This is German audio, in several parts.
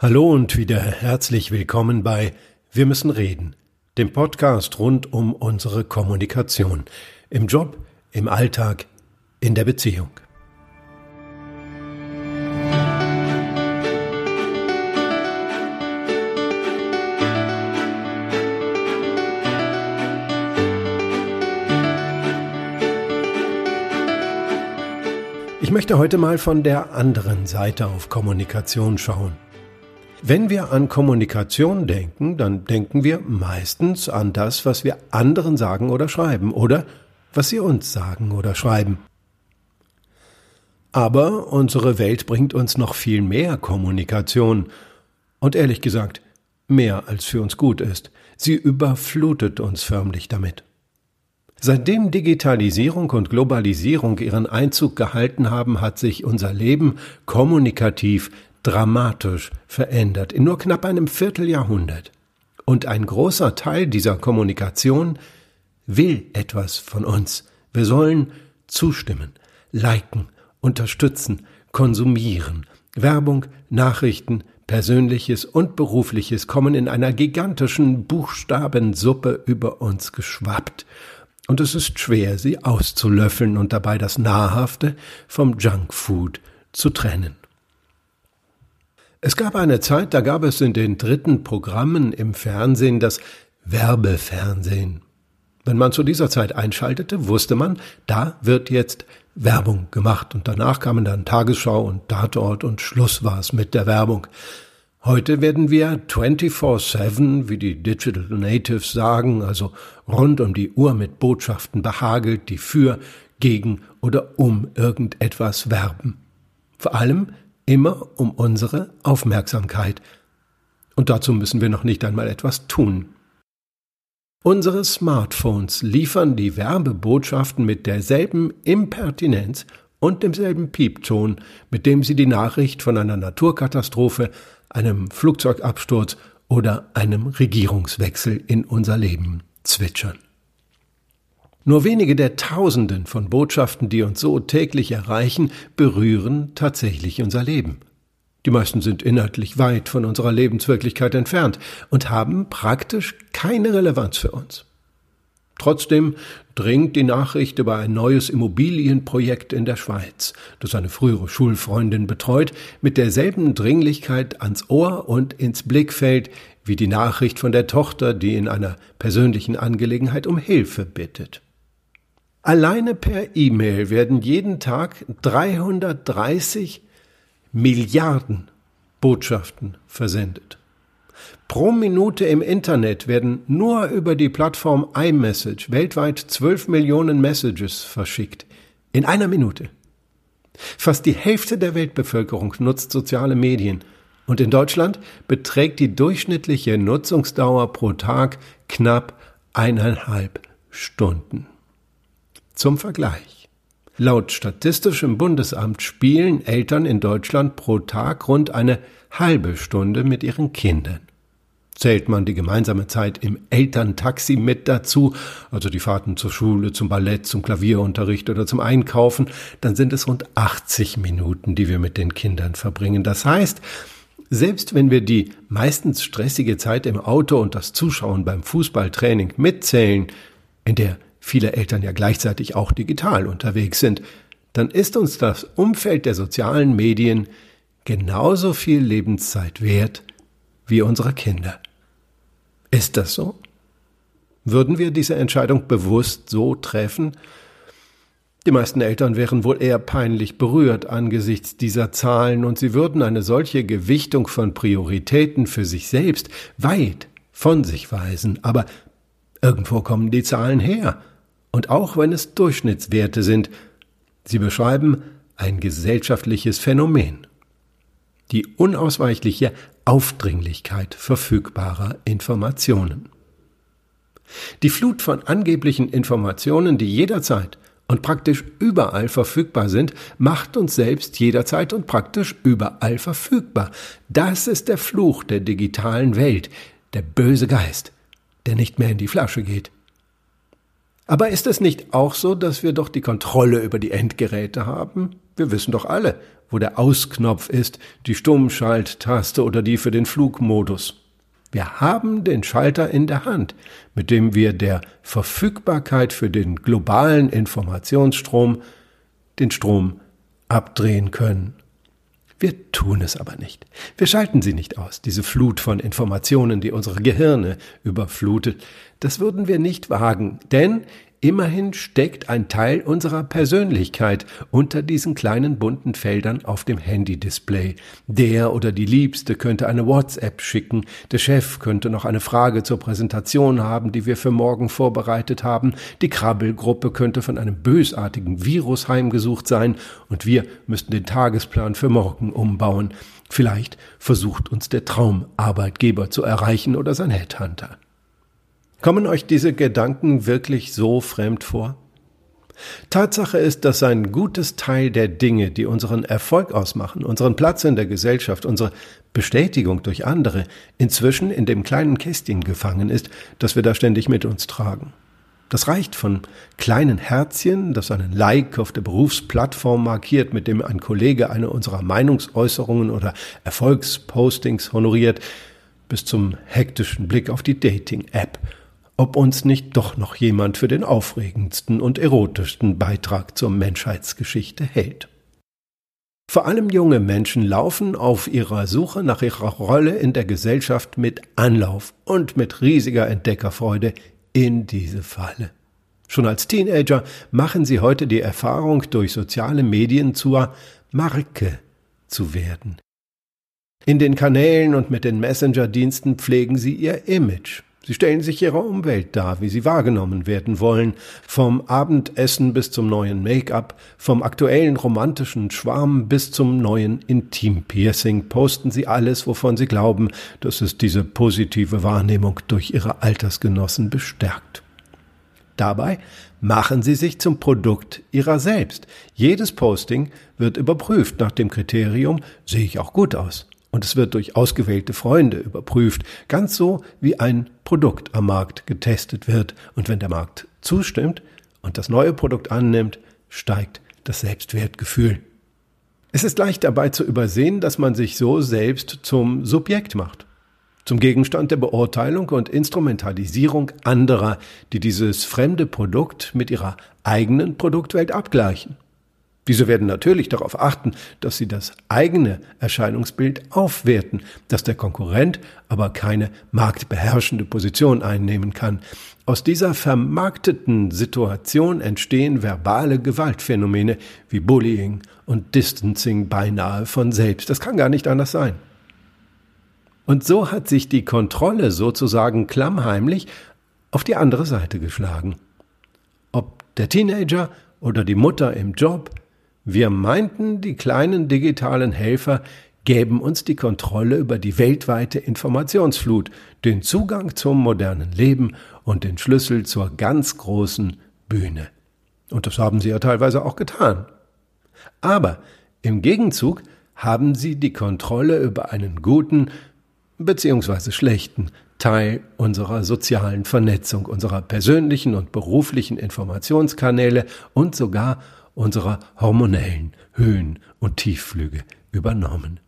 Hallo und wieder herzlich willkommen bei Wir müssen reden, dem Podcast rund um unsere Kommunikation im Job, im Alltag, in der Beziehung. Ich möchte heute mal von der anderen Seite auf Kommunikation schauen. Wenn wir an Kommunikation denken, dann denken wir meistens an das, was wir anderen sagen oder schreiben oder was sie uns sagen oder schreiben. Aber unsere Welt bringt uns noch viel mehr Kommunikation und ehrlich gesagt mehr als für uns gut ist. Sie überflutet uns förmlich damit. Seitdem Digitalisierung und Globalisierung ihren Einzug gehalten haben, hat sich unser Leben kommunikativ dramatisch verändert in nur knapp einem Vierteljahrhundert. Und ein großer Teil dieser Kommunikation will etwas von uns. Wir sollen zustimmen, liken, unterstützen, konsumieren. Werbung, Nachrichten, Persönliches und Berufliches kommen in einer gigantischen Buchstabensuppe über uns geschwappt. Und es ist schwer, sie auszulöffeln und dabei das Nahrhafte vom Junkfood zu trennen. Es gab eine Zeit, da gab es in den dritten Programmen im Fernsehen das Werbefernsehen. Wenn man zu dieser Zeit einschaltete, wusste man, da wird jetzt Werbung gemacht und danach kamen dann Tagesschau und Tatort und Schluss war's mit der Werbung. Heute werden wir 24-7, wie die Digital Natives sagen, also rund um die Uhr mit Botschaften behagelt, die für, gegen oder um irgendetwas werben. Vor allem immer um unsere Aufmerksamkeit. Und dazu müssen wir noch nicht einmal etwas tun. Unsere Smartphones liefern die Werbebotschaften mit derselben Impertinenz und demselben Piepton, mit dem sie die Nachricht von einer Naturkatastrophe, einem Flugzeugabsturz oder einem Regierungswechsel in unser Leben zwitschern. Nur wenige der Tausenden von Botschaften, die uns so täglich erreichen, berühren tatsächlich unser Leben. Die meisten sind inhaltlich weit von unserer Lebenswirklichkeit entfernt und haben praktisch keine Relevanz für uns. Trotzdem dringt die Nachricht über ein neues Immobilienprojekt in der Schweiz, das eine frühere Schulfreundin betreut, mit derselben Dringlichkeit ans Ohr und ins Blickfeld wie die Nachricht von der Tochter, die in einer persönlichen Angelegenheit um Hilfe bittet. Alleine per E-Mail werden jeden Tag 330 Milliarden Botschaften versendet. Pro Minute im Internet werden nur über die Plattform iMessage weltweit 12 Millionen Messages verschickt. In einer Minute. Fast die Hälfte der Weltbevölkerung nutzt soziale Medien und in Deutschland beträgt die durchschnittliche Nutzungsdauer pro Tag knapp eineinhalb Stunden. Zum Vergleich. Laut Statistischem Bundesamt spielen Eltern in Deutschland pro Tag rund eine halbe Stunde mit ihren Kindern. Zählt man die gemeinsame Zeit im Elterntaxi mit dazu, also die Fahrten zur Schule, zum Ballett, zum Klavierunterricht oder zum Einkaufen, dann sind es rund 80 Minuten, die wir mit den Kindern verbringen. Das heißt, selbst wenn wir die meistens stressige Zeit im Auto und das Zuschauen beim Fußballtraining mitzählen, in der viele Eltern ja gleichzeitig auch digital unterwegs sind, dann ist uns das Umfeld der sozialen Medien genauso viel Lebenszeit wert wie unsere Kinder. Ist das so? Würden wir diese Entscheidung bewusst so treffen? Die meisten Eltern wären wohl eher peinlich berührt angesichts dieser Zahlen und sie würden eine solche Gewichtung von Prioritäten für sich selbst weit von sich weisen. Aber irgendwo kommen die Zahlen her und auch wenn es Durchschnittswerte sind, sie beschreiben ein gesellschaftliches Phänomen. Die unausweichliche Aufdringlichkeit verfügbarer Informationen. Die Flut von angeblichen Informationen, die jederzeit und praktisch überall verfügbar sind, macht uns selbst jederzeit und praktisch überall verfügbar. Das ist der Fluch der digitalen Welt, der böse Geist, der nicht mehr in die Flasche geht. Aber ist es nicht auch so, dass wir doch die Kontrolle über die Endgeräte haben? Wir wissen doch alle, wo der Ausknopf ist, die Stummschalttaste oder die für den Flugmodus. Wir haben den Schalter in der Hand, mit dem wir der Verfügbarkeit für den globalen Informationsstrom den Strom abdrehen können. Wir tun es aber nicht. Wir schalten sie nicht aus, diese Flut von Informationen, die unsere Gehirne überflutet. Das würden wir nicht wagen, denn Immerhin steckt ein Teil unserer Persönlichkeit unter diesen kleinen bunten Feldern auf dem Handy-Display. Der oder die Liebste könnte eine WhatsApp schicken, der Chef könnte noch eine Frage zur Präsentation haben, die wir für morgen vorbereitet haben, die Krabbelgruppe könnte von einem bösartigen Virus heimgesucht sein und wir müssten den Tagesplan für morgen umbauen. Vielleicht versucht uns der Traumarbeitgeber zu erreichen oder sein Headhunter. Kommen euch diese Gedanken wirklich so fremd vor? Tatsache ist, dass ein gutes Teil der Dinge, die unseren Erfolg ausmachen, unseren Platz in der Gesellschaft, unsere Bestätigung durch andere, inzwischen in dem kleinen Kästchen gefangen ist, das wir da ständig mit uns tragen. Das reicht von kleinen Herzchen, das einen Like auf der Berufsplattform markiert, mit dem ein Kollege eine unserer Meinungsäußerungen oder Erfolgspostings honoriert, bis zum hektischen Blick auf die Dating-App ob uns nicht doch noch jemand für den aufregendsten und erotischsten Beitrag zur Menschheitsgeschichte hält. Vor allem junge Menschen laufen auf ihrer Suche nach ihrer Rolle in der Gesellschaft mit Anlauf und mit riesiger Entdeckerfreude in diese Falle. Schon als Teenager machen sie heute die Erfahrung, durch soziale Medien zur Marke zu werden. In den Kanälen und mit den Messenger-Diensten pflegen sie ihr Image. Sie stellen sich ihrer Umwelt dar, wie sie wahrgenommen werden wollen, vom Abendessen bis zum neuen Make-up, vom aktuellen romantischen Schwarm bis zum neuen Intim-Piercing posten sie alles, wovon sie glauben, dass es diese positive Wahrnehmung durch ihre Altersgenossen bestärkt. Dabei machen sie sich zum Produkt ihrer selbst. Jedes Posting wird überprüft nach dem Kriterium, sehe ich auch gut aus und es wird durch ausgewählte Freunde überprüft, ganz so wie ein Produkt am Markt getestet wird. Und wenn der Markt zustimmt und das neue Produkt annimmt, steigt das Selbstwertgefühl. Es ist leicht dabei zu übersehen, dass man sich so selbst zum Subjekt macht, zum Gegenstand der Beurteilung und Instrumentalisierung anderer, die dieses fremde Produkt mit ihrer eigenen Produktwelt abgleichen. Diese werden natürlich darauf achten, dass sie das eigene Erscheinungsbild aufwerten, dass der Konkurrent aber keine marktbeherrschende Position einnehmen kann. Aus dieser vermarkteten Situation entstehen verbale Gewaltphänomene wie Bullying und Distancing beinahe von selbst. Das kann gar nicht anders sein. Und so hat sich die Kontrolle sozusagen klammheimlich auf die andere Seite geschlagen. Ob der Teenager oder die Mutter im Job, wir meinten, die kleinen digitalen Helfer gäben uns die Kontrolle über die weltweite Informationsflut, den Zugang zum modernen Leben und den Schlüssel zur ganz großen Bühne. Und das haben sie ja teilweise auch getan. Aber im Gegenzug haben sie die Kontrolle über einen guten bzw. schlechten Teil unserer sozialen Vernetzung, unserer persönlichen und beruflichen Informationskanäle und sogar unserer hormonellen Höhen- und Tiefflüge übernommen.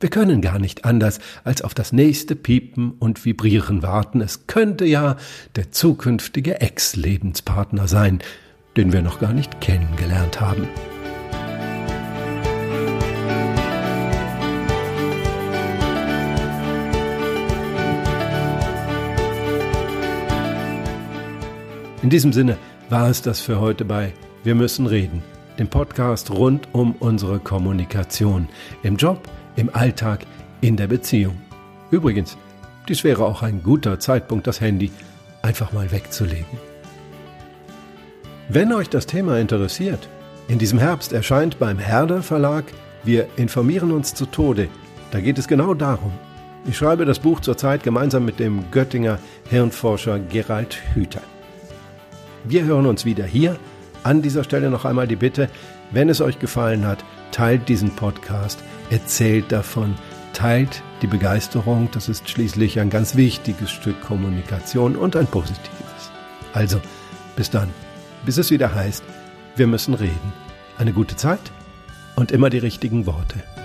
Wir können gar nicht anders, als auf das nächste Piepen und Vibrieren warten. Es könnte ja der zukünftige Ex-Lebenspartner sein, den wir noch gar nicht kennengelernt haben. In diesem Sinne war es das für heute bei wir müssen reden. Dem Podcast rund um unsere Kommunikation. Im Job, im Alltag, in der Beziehung. Übrigens, dies wäre auch ein guter Zeitpunkt, das Handy einfach mal wegzulegen. Wenn euch das Thema interessiert, in diesem Herbst erscheint beim Herder Verlag Wir informieren uns zu Tode. Da geht es genau darum. Ich schreibe das Buch zurzeit gemeinsam mit dem Göttinger Hirnforscher Gerald Hüther. Wir hören uns wieder hier an dieser Stelle noch einmal die Bitte, wenn es euch gefallen hat, teilt diesen Podcast, erzählt davon, teilt die Begeisterung, das ist schließlich ein ganz wichtiges Stück Kommunikation und ein positives. Also, bis dann, bis es wieder heißt, wir müssen reden. Eine gute Zeit, und immer die richtigen Worte.